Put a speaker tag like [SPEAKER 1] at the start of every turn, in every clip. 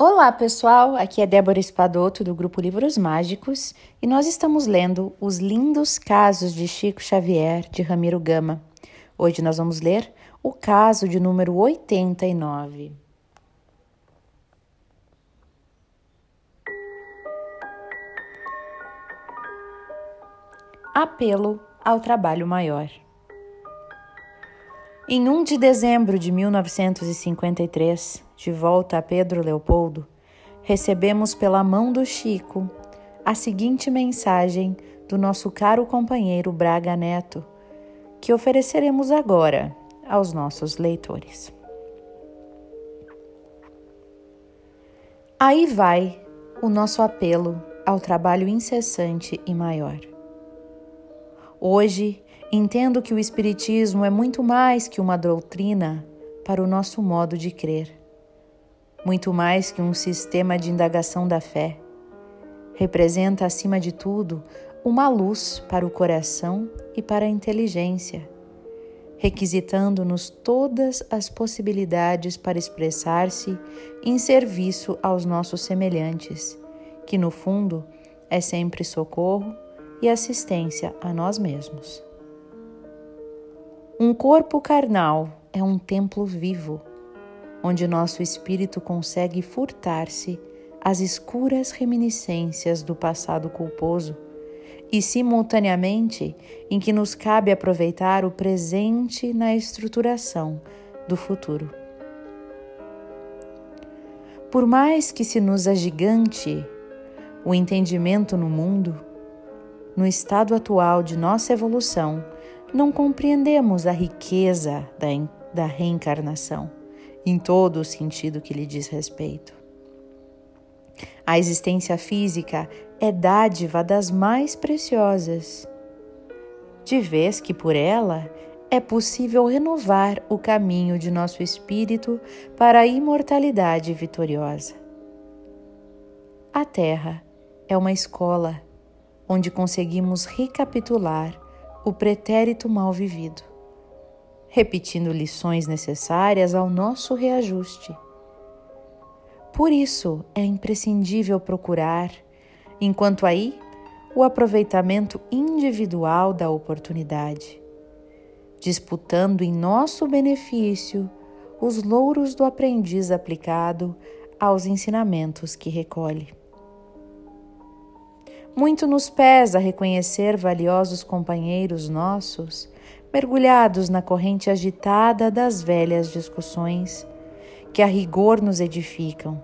[SPEAKER 1] Olá, pessoal! Aqui é Débora Espadoto do grupo Livros Mágicos e nós estamos lendo Os Lindos Casos de Chico Xavier de Ramiro Gama. Hoje nós vamos ler o caso de número 89. Apelo ao trabalho maior. Em 1 de dezembro de 1953, de volta a Pedro Leopoldo, recebemos pela mão do Chico a seguinte mensagem do nosso caro companheiro Braga Neto, que ofereceremos agora aos nossos leitores. Aí vai o nosso apelo ao trabalho incessante e maior. Hoje, Entendo que o Espiritismo é muito mais que uma doutrina para o nosso modo de crer, muito mais que um sistema de indagação da fé. Representa, acima de tudo, uma luz para o coração e para a inteligência, requisitando-nos todas as possibilidades para expressar-se em serviço aos nossos semelhantes, que no fundo é sempre socorro e assistência a nós mesmos. Um corpo carnal é um templo vivo, onde nosso espírito consegue furtar-se às escuras reminiscências do passado culposo e, simultaneamente, em que nos cabe aproveitar o presente na estruturação do futuro. Por mais que se nos agigante o entendimento no mundo, no estado atual de nossa evolução, não compreendemos a riqueza da, da reencarnação, em todo o sentido que lhe diz respeito. A existência física é dádiva das mais preciosas, de vez que por ela é possível renovar o caminho de nosso espírito para a imortalidade vitoriosa. A Terra é uma escola onde conseguimos recapitular o pretérito mal vivido, repetindo lições necessárias ao nosso reajuste. Por isso é imprescindível procurar, enquanto aí, o aproveitamento individual da oportunidade, disputando em nosso benefício os louros do aprendiz aplicado aos ensinamentos que recolhe. Muito nos pesa reconhecer valiosos companheiros nossos mergulhados na corrente agitada das velhas discussões que a rigor nos edificam,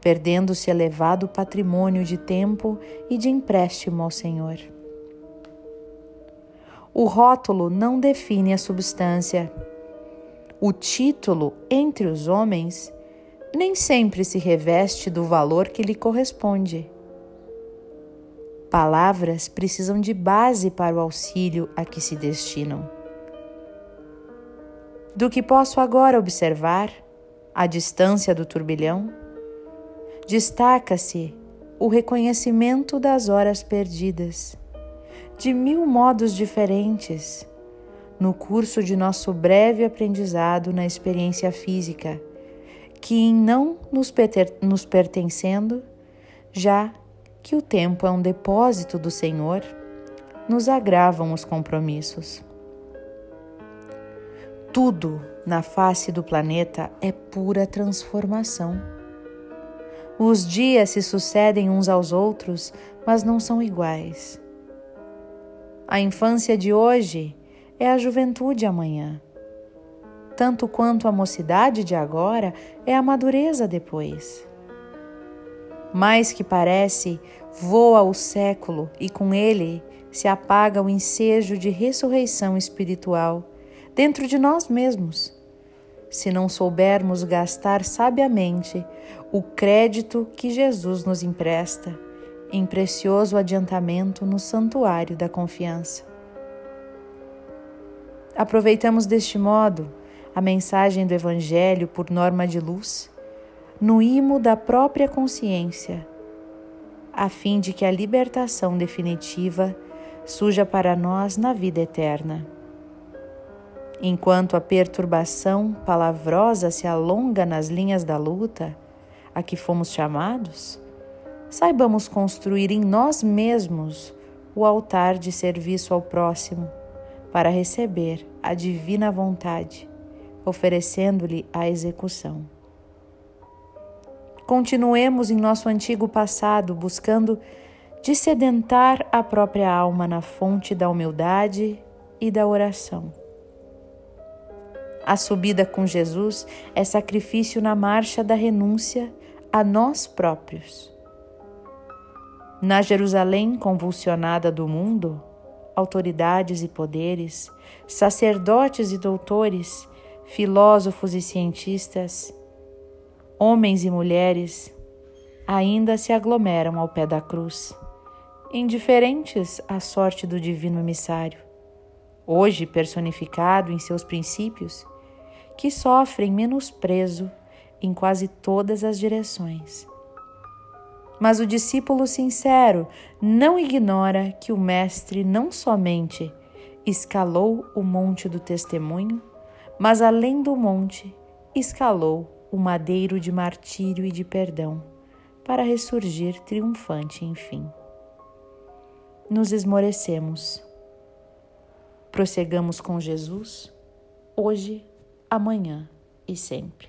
[SPEAKER 1] perdendo-se elevado patrimônio de tempo e de empréstimo ao Senhor. O rótulo não define a substância. O título entre os homens nem sempre se reveste do valor que lhe corresponde. Palavras precisam de base para o auxílio a que se destinam. Do que posso agora observar, à distância do turbilhão, destaca-se o reconhecimento das horas perdidas, de mil modos diferentes, no curso de nosso breve aprendizado na experiência física, que em não nos, pertencendo, já que o tempo é um depósito do Senhor, nos agravam os compromissos. Tudo na face do planeta é pura transformação. Os dias se sucedem uns aos outros, mas não são iguais. A infância de hoje é a juventude amanhã, tanto quanto a mocidade de agora é a madureza depois mais que parece, voa o século e com ele se apaga o ensejo de ressurreição espiritual dentro de nós mesmos. Se não soubermos gastar sabiamente o crédito que Jesus nos empresta em precioso adiantamento no santuário da confiança. Aproveitamos deste modo a mensagem do Evangelho por norma de luz no imo da própria consciência, a fim de que a libertação definitiva surja para nós na vida eterna. Enquanto a perturbação palavrosa se alonga nas linhas da luta, a que fomos chamados, saibamos construir em nós mesmos o altar de serviço ao próximo para receber a divina vontade, oferecendo-lhe a execução. Continuemos em nosso antigo passado buscando dissedentar a própria alma na fonte da humildade e da oração. A subida com Jesus é sacrifício na marcha da renúncia a nós próprios. Na Jerusalém convulsionada do mundo, autoridades e poderes, sacerdotes e doutores, filósofos e cientistas, homens e mulheres, ainda se aglomeram ao pé da cruz indiferentes à sorte do divino emissário, hoje personificado em seus princípios, que sofrem menosprezo em quase todas as direções. Mas o discípulo sincero não ignora que o Mestre não somente escalou o monte do testemunho, mas além do monte, escalou o madeiro de martírio e de perdão, para ressurgir triunfante enfim nos esmorecemos. Prossegamos com Jesus, hoje, amanhã e sempre.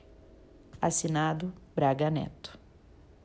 [SPEAKER 1] Assinado Braga Neto.